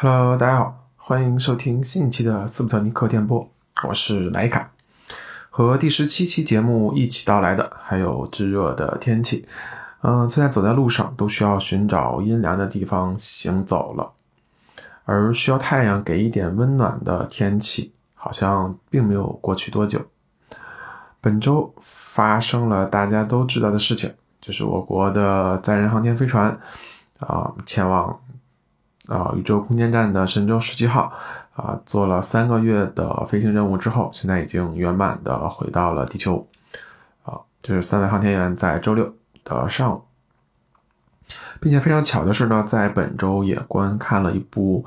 Hello，大家好，欢迎收听新一期的斯普特尼克电波，我是莱卡。和第十七期节目一起到来的还有炙热的天气，嗯，现在走在路上都需要寻找阴凉的地方行走了，而需要太阳给一点温暖的天气，好像并没有过去多久。本周发生了大家都知道的事情，就是我国的载人航天飞船啊前往。啊，宇宙空间站的神舟十七号啊，做了三个月的飞行任务之后，现在已经圆满的回到了地球。啊，就是三位航天员在周六的上午，并且非常巧的是呢，在本周也观看了一部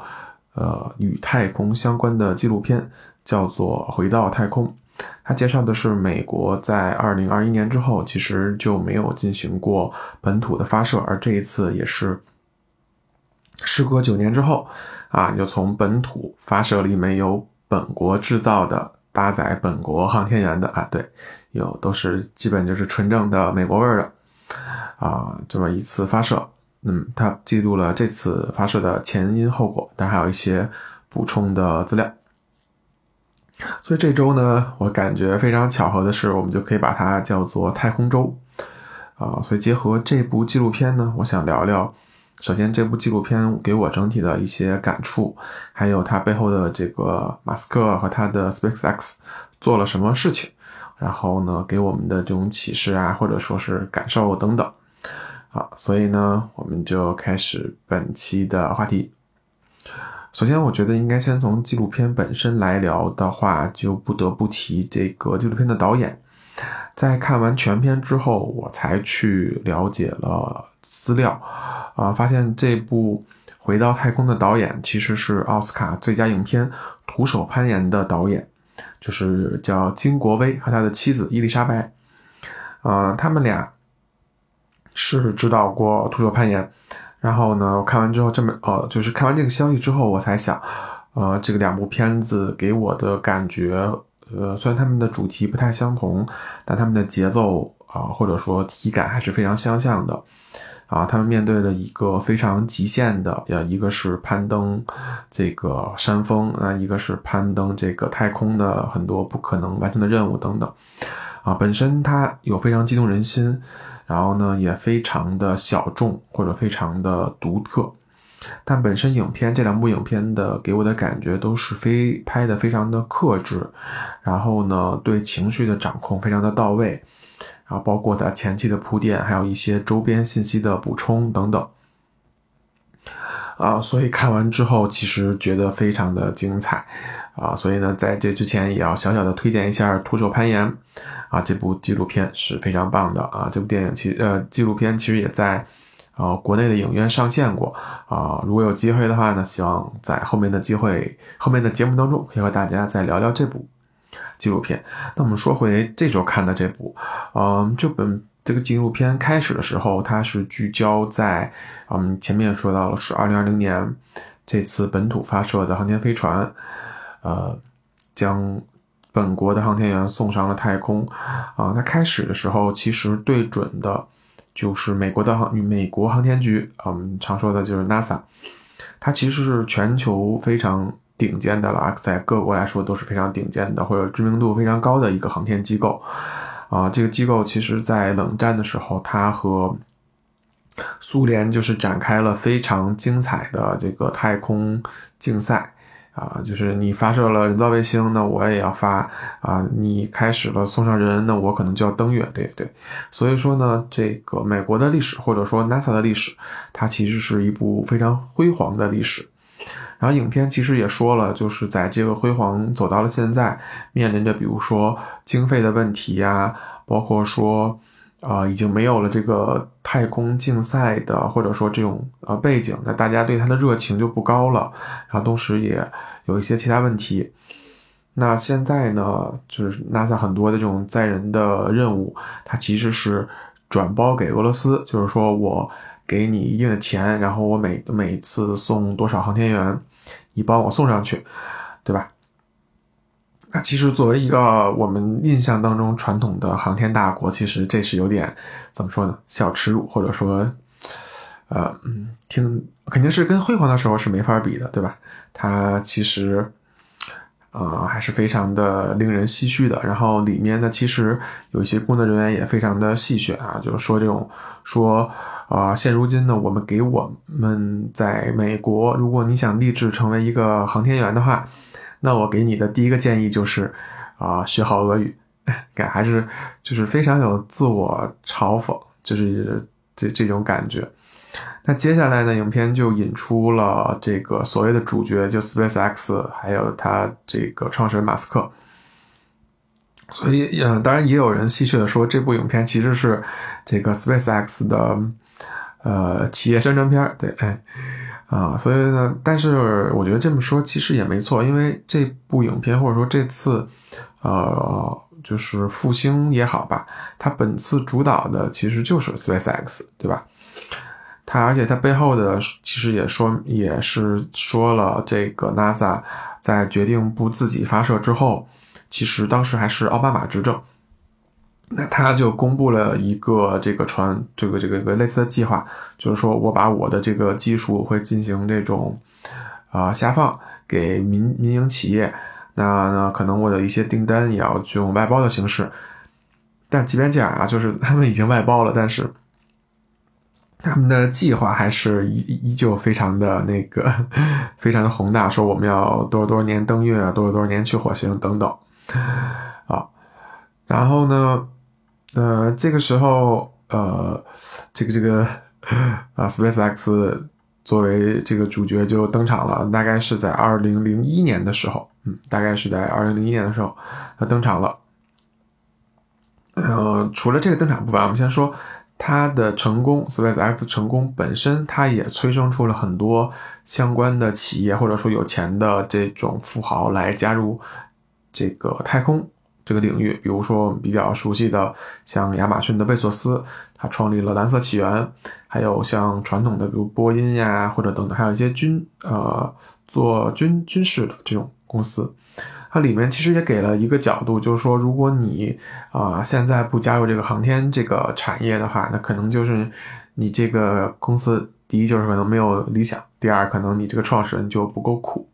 呃与太空相关的纪录片，叫做《回到太空》。它介绍的是美国在二零二一年之后，其实就没有进行过本土的发射，而这一次也是。时隔九年之后，啊，就从本土发射了一枚由本国制造的搭载本国航天员的啊，对，有都是基本就是纯正的美国味儿的，啊，这么一次发射，嗯，它记录了这次发射的前因后果，但还有一些补充的资料。所以这周呢，我感觉非常巧合的是，我们就可以把它叫做太空周，啊，所以结合这部纪录片呢，我想聊聊。首先，这部纪录片给我整体的一些感触，还有它背后的这个马斯克和他的 SpaceX 做了什么事情，然后呢，给我们的这种启示啊，或者说是感受等等。好，所以呢，我们就开始本期的话题。首先，我觉得应该先从纪录片本身来聊的话，就不得不提这个纪录片的导演。在看完全片之后，我才去了解了资料。啊，发现这部《回到太空》的导演其实是奥斯卡最佳影片《徒手攀岩》的导演，就是叫金国威和他的妻子伊丽莎白。呃，他们俩是指导过《徒手攀岩》，然后呢，我看完之后这么呃，就是看完这个消息之后，我才想，呃，这个两部片子给我的感觉，呃，虽然他们的主题不太相同，但他们的节奏啊，或者说体感还是非常相像的。啊，他们面对了一个非常极限的，呃，一个是攀登这个山峰啊，一个是攀登这个太空的很多不可能完成的任务等等。啊，本身它有非常激动人心，然后呢也非常的小众或者非常的独特。但本身影片这两部影片的给我的感觉都是非拍的非常的克制，然后呢对情绪的掌控非常的到位。啊，包括它前期的铺垫，还有一些周边信息的补充等等，啊，所以看完之后其实觉得非常的精彩，啊，所以呢，在这之前也要小小的推荐一下《徒手攀岩》，啊，这部纪录片是非常棒的。啊，这部电影其呃纪录片其实也在呃国内的影院上线过，啊，如果有机会的话呢，希望在后面的机会后面的节目当中可以和大家再聊聊这部。纪录片。那我们说回这周看的这部，嗯，这本这个纪录片开始的时候，它是聚焦在，嗯，前面说到了是二零二零年这次本土发射的航天飞船，呃，将本国的航天员送上了太空。啊，它开始的时候其实对准的就是美国的航美国航天局，嗯，常说的就是 NASA，它其实是全球非常。顶尖的了，在各国来说都是非常顶尖的，或者知名度非常高的一个航天机构，啊，这个机构其实在冷战的时候，它和苏联就是展开了非常精彩的这个太空竞赛，啊，就是你发射了人造卫星，那我也要发，啊，你开始了送上人，那我可能就要登月，对对，所以说呢，这个美国的历史或者说 NASA 的历史，它其实是一部非常辉煌的历史。然后影片其实也说了，就是在这个辉煌走到了现在，面临着比如说经费的问题呀，包括说，啊，已经没有了这个太空竞赛的或者说这种呃背景，那大家对它的热情就不高了。然后同时也有一些其他问题。那现在呢，就是 NASA 很多的这种载人的任务，它其实是转包给俄罗斯，就是说我给你一定的钱，然后我每每次送多少航天员。你帮我送上去，对吧？那其实作为一个我们印象当中传统的航天大国，其实这是有点怎么说呢？小耻辱，或者说，呃，嗯，挺肯定是跟辉煌的时候是没法比的，对吧？它其实。啊，还是非常的令人唏嘘的。然后里面呢，其实有一些工作人员也非常的戏谑啊，就是说这种说啊，现如今呢，我们给我们在美国，如果你想立志成为一个航天员的话，那我给你的第一个建议就是啊，学好俄语，感还是就是非常有自我嘲讽，就是这这种感觉。那接下来呢，影片就引出了这个所谓的主角，就 SpaceX，还有他这个创始人马斯克。所以，嗯，当然也有人戏谑的说，这部影片其实是这个 SpaceX 的呃企业宣传片对，哎，啊，所以呢，但是我觉得这么说其实也没错，因为这部影片或者说这次，呃，就是复兴也好吧，它本次主导的其实就是 SpaceX，对吧？它而且它背后的其实也说也是说了，这个 NASA 在决定不自己发射之后，其实当时还是奥巴马执政，那他就公布了一个这个传这个这个一个类似的计划，就是说我把我的这个技术会进行这种啊下放给民民营企业，那那可能我的一些订单也要用外包的形式，但即便这样啊，就是他们已经外包了，但是。他们的计划还是依依旧非常的那个，非常的宏大，说我们要多少多少年登月，多少多少年去火星等等，啊，然后呢，呃，这个时候，呃，这个这个啊，SpaceX 作为这个主角就登场了，大概是在二零零一年的时候，嗯，大概是在二零零一年的时候，他登场了。呃，除了这个登场部分，我们先说。它的成功，SpaceX 成功本身，它也催生出了很多相关的企业，或者说有钱的这种富豪来加入这个太空这个领域。比如说我们比较熟悉的，像亚马逊的贝索斯，他创立了蓝色起源；还有像传统的，比如波音呀，或者等等，还有一些军呃做军军事的这种公司。它里面其实也给了一个角度，就是说，如果你啊现在不加入这个航天这个产业的话，那可能就是你这个公司第一就是可能没有理想，第二可能你这个创始人就不够苦。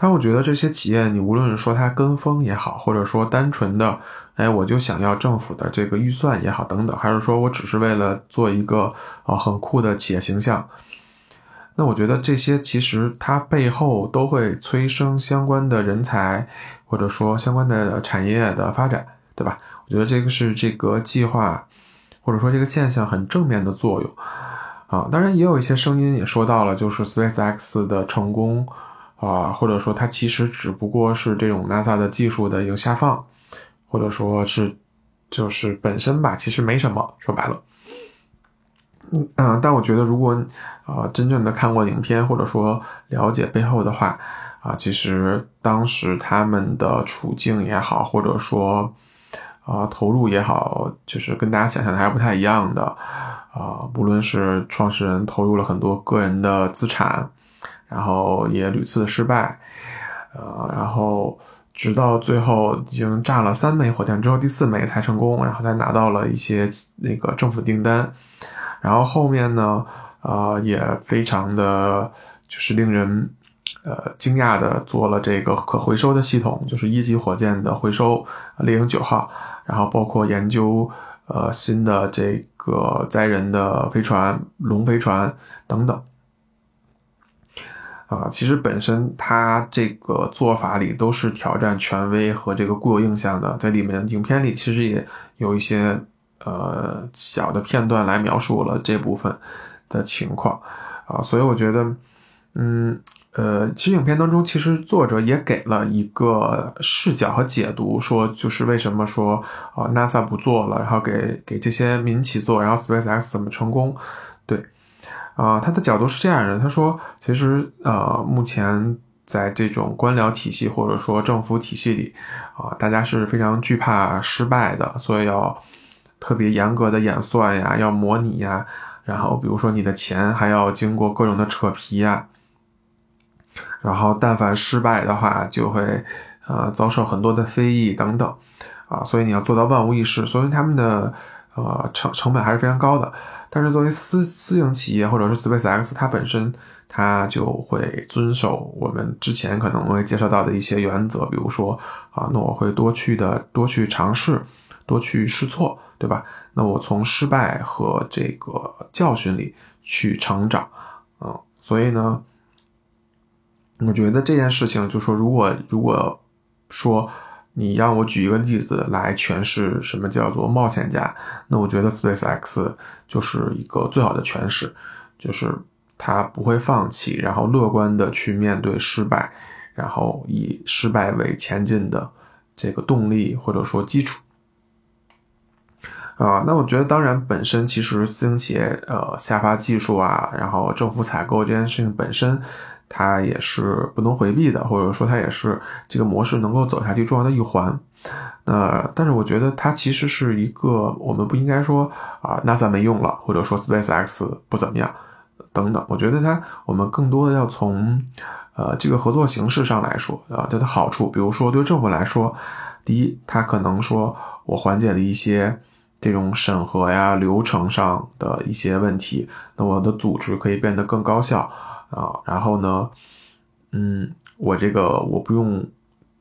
但我觉得这些企业，你无论是说它跟风也好，或者说单纯的哎我就想要政府的这个预算也好等等，还是说我只是为了做一个啊很酷的企业形象。那我觉得这些其实它背后都会催生相关的人才，或者说相关的产业的发展，对吧？我觉得这个是这个计划，或者说这个现象很正面的作用啊。当然也有一些声音也说到了，就是 SpaceX 的成功啊，或者说它其实只不过是这种 NASA 的技术的一个下放，或者说是就是本身吧，其实没什么，说白了。嗯但我觉得如果，呃，真正的看过影片或者说了解背后的话，啊，其实当时他们的处境也好，或者说，啊，投入也好，就是跟大家想象的还不太一样的，啊，无论是创始人投入了很多个人的资产，然后也屡次失败，呃，然后直到最后已经炸了三枚火箭之后，第四枚才成功，然后才拿到了一些那个政府订单。然后后面呢，呃，也非常的就是令人呃惊讶的做了这个可回收的系统，就是一级火箭的回收猎鹰九号，然后包括研究呃新的这个载人的飞船龙飞船等等。啊，其实本身它这个做法里都是挑战权威和这个固有印象的，在里面影片里其实也有一些。呃，小的片段来描述了这部分的情况啊，所以我觉得，嗯，呃，其实影片当中，其实作者也给了一个视角和解读，说就是为什么说啊，NASA 不做了，然后给给这些民企做，然后 SpaceX 怎么成功？对，啊，他的角度是这样的，他说，其实呃，目前在这种官僚体系或者说政府体系里啊，大家是非常惧怕失败的，所以要。特别严格的演算呀，要模拟呀，然后比如说你的钱还要经过各种的扯皮呀，然后但凡失败的话，就会呃遭受很多的非议等等，啊，所以你要做到万无一失，所以他们的呃成成本还是非常高的。但是作为私私营企业或者是 SpaceX，它本身它就会遵守我们之前可能会介绍到的一些原则，比如说啊，那我会多去的多去尝试，多去试错，对吧？那我从失败和这个教训里去成长，嗯，所以呢，我觉得这件事情就说，如果如果说。你让我举一个例子来诠释什么叫做冒险家，那我觉得 SpaceX 就是一个最好的诠释，就是他不会放弃，然后乐观的去面对失败，然后以失败为前进的这个动力或者说基础。啊，那我觉得当然本身其实私营企业呃下发技术啊，然后政府采购这件事情本身。它也是不能回避的，或者说它也是这个模式能够走下去重要的一环。那但是我觉得它其实是一个，我们不应该说啊，NASA 没用了，或者说 SpaceX 不怎么样等等。我觉得它我们更多的要从呃这个合作形式上来说啊，它的好处，比如说对政府来说，第一，它可能说我缓解了一些这种审核呀流程上的一些问题，那我的组织可以变得更高效。啊，然后呢，嗯，我这个我不用，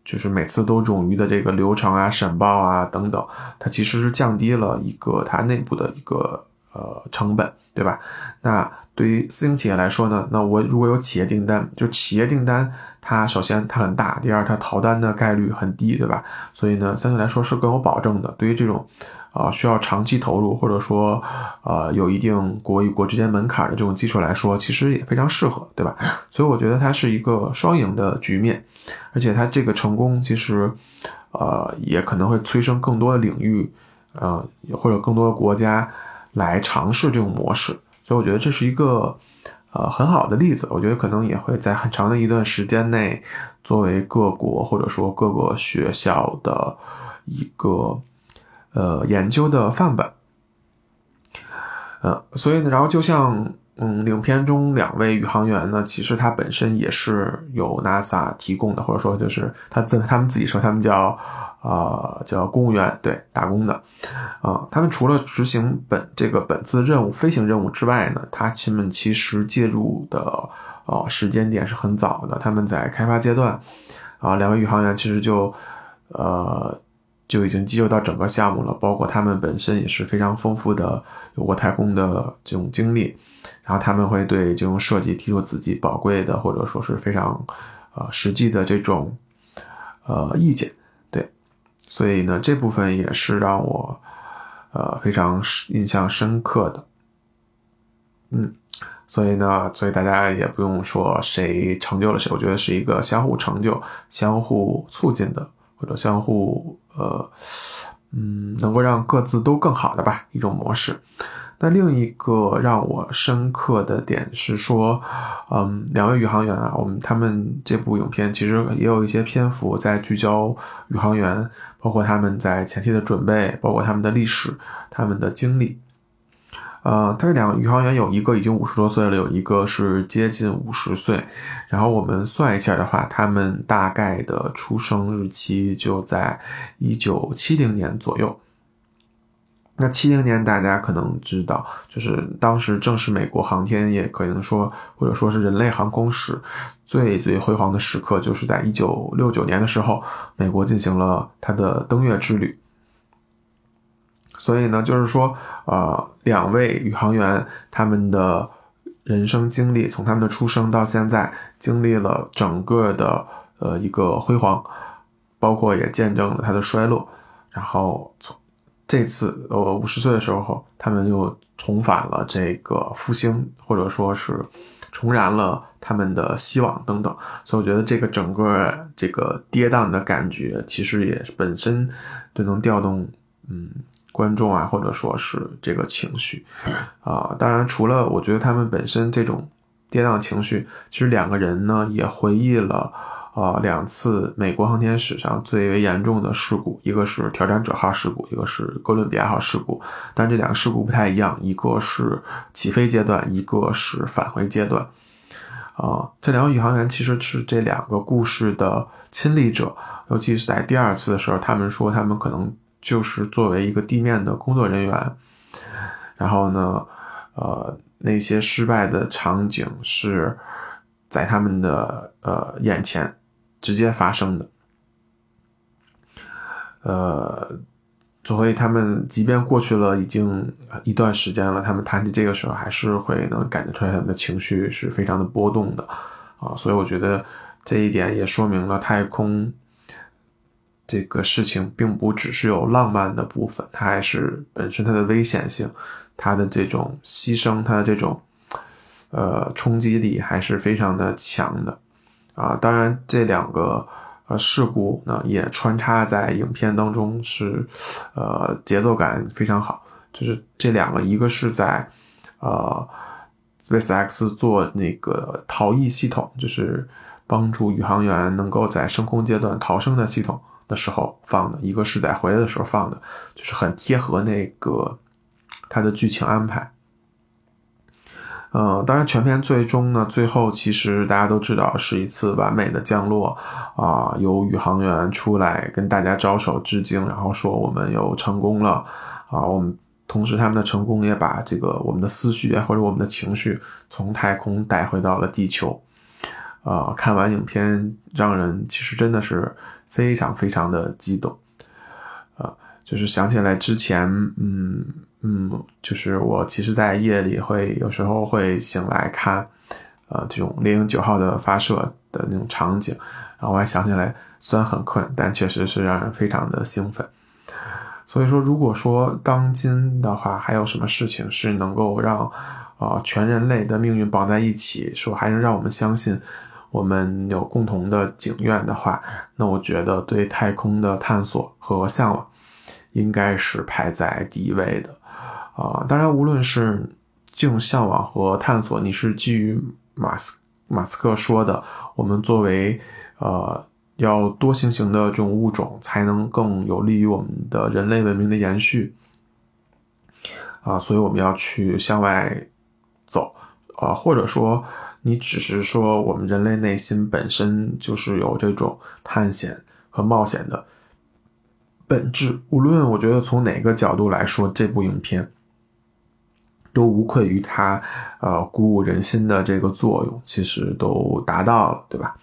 就是每次都冗余的这个流程啊、审报啊等等，它其实是降低了一个它内部的一个呃成本，对吧？那对于私营企业来说呢，那我如果有企业订单，就企业订单，它首先它很大，第二它逃单的概率很低，对吧？所以呢，相对来说是更有保证的。对于这种。啊，需要长期投入，或者说，呃，有一定国与国之间门槛的这种技术来说，其实也非常适合，对吧？所以我觉得它是一个双赢的局面，而且它这个成功，其实，呃，也可能会催生更多的领域，呃，或者更多的国家来尝试这种模式。所以我觉得这是一个，呃，很好的例子。我觉得可能也会在很长的一段时间内，作为各国或者说各个学校的一个。呃，研究的范本，呃，所以呢，然后就像，嗯，影片中两位宇航员呢，其实他本身也是由 NASA 提供的，或者说就是他自他们自己说他们叫，呃，叫公务员，对，打工的，啊，他们除了执行本这个本次任务飞行任务之外呢，他亲们其实介入的，呃，时间点是很早的，他们在开发阶段，啊，两位宇航员其实就，呃。就已经进入到整个项目了，包括他们本身也是非常丰富的有过太空的这种经历，然后他们会对这种设计提出自己宝贵的或者说是非常，呃实际的这种，呃意见，对，所以呢这部分也是让我，呃非常印象深刻的，嗯，所以呢，所以大家也不用说谁成就了谁，我觉得是一个相互成就、相互促进的。或者相互呃，嗯，能够让各自都更好的吧一种模式。那另一个让我深刻的点是说，嗯，两位宇航员啊，我们他们这部影片其实也有一些篇幅在聚焦宇航员，包括他们在前期的准备，包括他们的历史、他们的经历。呃，他这两个宇航员有一个已经五十多岁了，有一个是接近五十岁。然后我们算一下的话，他们大概的出生日期就在一九七零年左右。那七零年大家可能知道，就是当时正是美国航天业可能说，或者说是人类航空史最最辉煌的时刻，就是在一九六九年的时候，美国进行了它的登月之旅。所以呢，就是说，呃，两位宇航员他们的人生经历，从他们的出生到现在，经历了整个的呃一个辉煌，包括也见证了他的衰落。然后从这次呃五十岁的时候，他们又重返了这个复兴，或者说是重燃了他们的希望等等。所以我觉得这个整个这个跌宕的感觉，其实也本身就能调动嗯。观众啊，或者说是这个情绪，啊，当然除了我觉得他们本身这种跌宕情绪，其实两个人呢也回忆了，呃，两次美国航天史上最为严重的事故，一个是挑战者号事故，一个是哥伦比亚号事故，但这两个事故不太一样，一个是起飞阶段，一个是返回阶段，啊，这两个宇航员其实是这两个故事的亲历者，尤其是在第二次的时候，他们说他们可能。就是作为一个地面的工作人员，然后呢，呃那些失败的场景是在他们的呃眼前直接发生的，呃，所以他们即便过去了已经一段时间了，他们谈起这个时候还是会能感觉出来他们的情绪是非常的波动的啊，所以我觉得这一点也说明了太空。这个事情并不只是有浪漫的部分，它还是本身它的危险性，它的这种牺牲，它的这种呃冲击力还是非常的强的啊。当然，这两个呃事故呢也穿插在影片当中，是呃节奏感非常好。就是这两个，一个是在呃 SpaceX 做那个逃逸系统，就是帮助宇航员能够在升空阶段逃生的系统。的时候放的一个是在回来的时候放的，就是很贴合那个它的剧情安排。呃，当然全片最终呢，最后其实大家都知道是一次完美的降落啊，有宇航员出来跟大家招手致敬，然后说我们又成功了啊。我们同时他们的成功也把这个我们的思绪或者我们的情绪从太空带回到了地球。啊，看完影片让人其实真的是。非常非常的激动，啊，就是想起来之前，嗯嗯，就是我其实，在夜里会有时候会醒来看，呃，这种猎鹰九号的发射的那种场景，然后我还想起来，虽然很困，但确实是让人非常的兴奋。所以说，如果说当今的话，还有什么事情是能够让啊全人类的命运绑在一起，说还能让我们相信？我们有共同的景愿的话，那我觉得对太空的探索和向往，应该是排在第一位的，啊，当然，无论是这种向往和探索，你是基于马斯马斯克说的，我们作为呃要多行星的这种物种，才能更有利于我们的人类文明的延续，啊，所以我们要去向外走，啊，或者说。你只是说，我们人类内心本身就是有这种探险和冒险的本质。无论我觉得从哪个角度来说，这部影片都无愧于它，呃，鼓舞人心的这个作用，其实都达到了，对吧？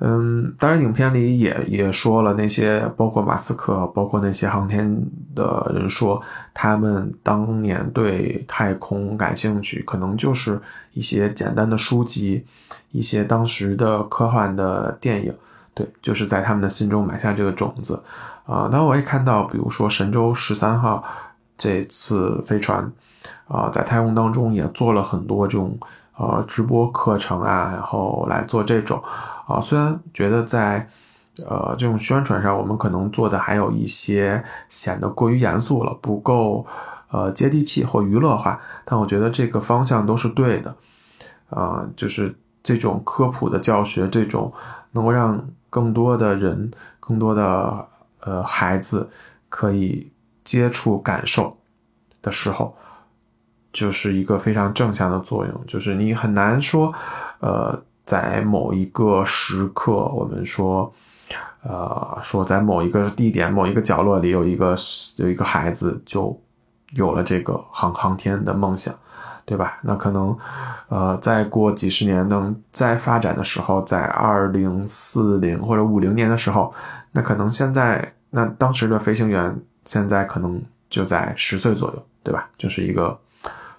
嗯，当然，影片里也也说了，那些包括马斯克，包括那些航天的人说，他们当年对太空感兴趣，可能就是一些简单的书籍，一些当时的科幻的电影，对，就是在他们的心中埋下这个种子。啊，当然我也看到，比如说神舟十三号这次飞船，啊，在太空当中也做了很多这种呃直播课程啊，然后来做这种。啊，虽然觉得在，呃，这种宣传上，我们可能做的还有一些显得过于严肃了，不够，呃，接地气或娱乐化，但我觉得这个方向都是对的，啊，就是这种科普的教学，这种能够让更多的人、更多的呃孩子可以接触、感受的时候，就是一个非常正向的作用，就是你很难说，呃。在某一个时刻，我们说，呃，说在某一个地点、某一个角落里，有一个有一个孩子就有了这个航航天的梦想，对吧？那可能，呃，再过几十年，等再发展的时候，在二零四零或者五零年的时候，那可能现在那当时的飞行员现在可能就在十岁左右，对吧？就是一个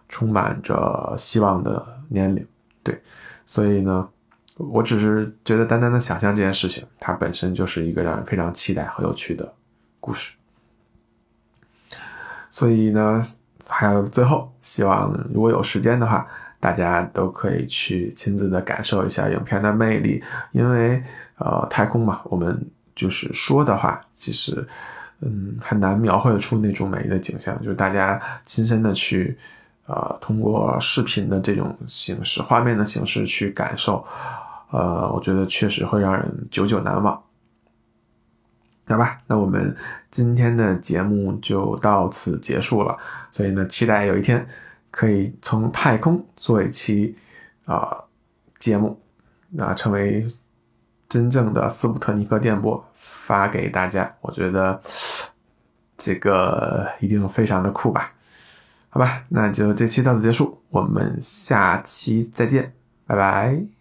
充满着希望的年龄，对，所以呢。我只是觉得，单单的想象这件事情，它本身就是一个让人非常期待和有趣的故事。所以呢，还有最后，希望如果有时间的话，大家都可以去亲自的感受一下影片的魅力。因为，呃，太空嘛，我们就是说的话，其实，嗯，很难描绘出那种美丽的景象。就是大家亲身的去，呃，通过视频的这种形式、画面的形式去感受。呃，我觉得确实会让人久久难忘。好吧，那我们今天的节目就到此结束了。所以呢，期待有一天可以从太空做一期啊节目，啊成为真正的斯普特尼克电波发给大家。我觉得这个一定非常的酷吧。好吧，那就这期到此结束，我们下期再见，拜拜。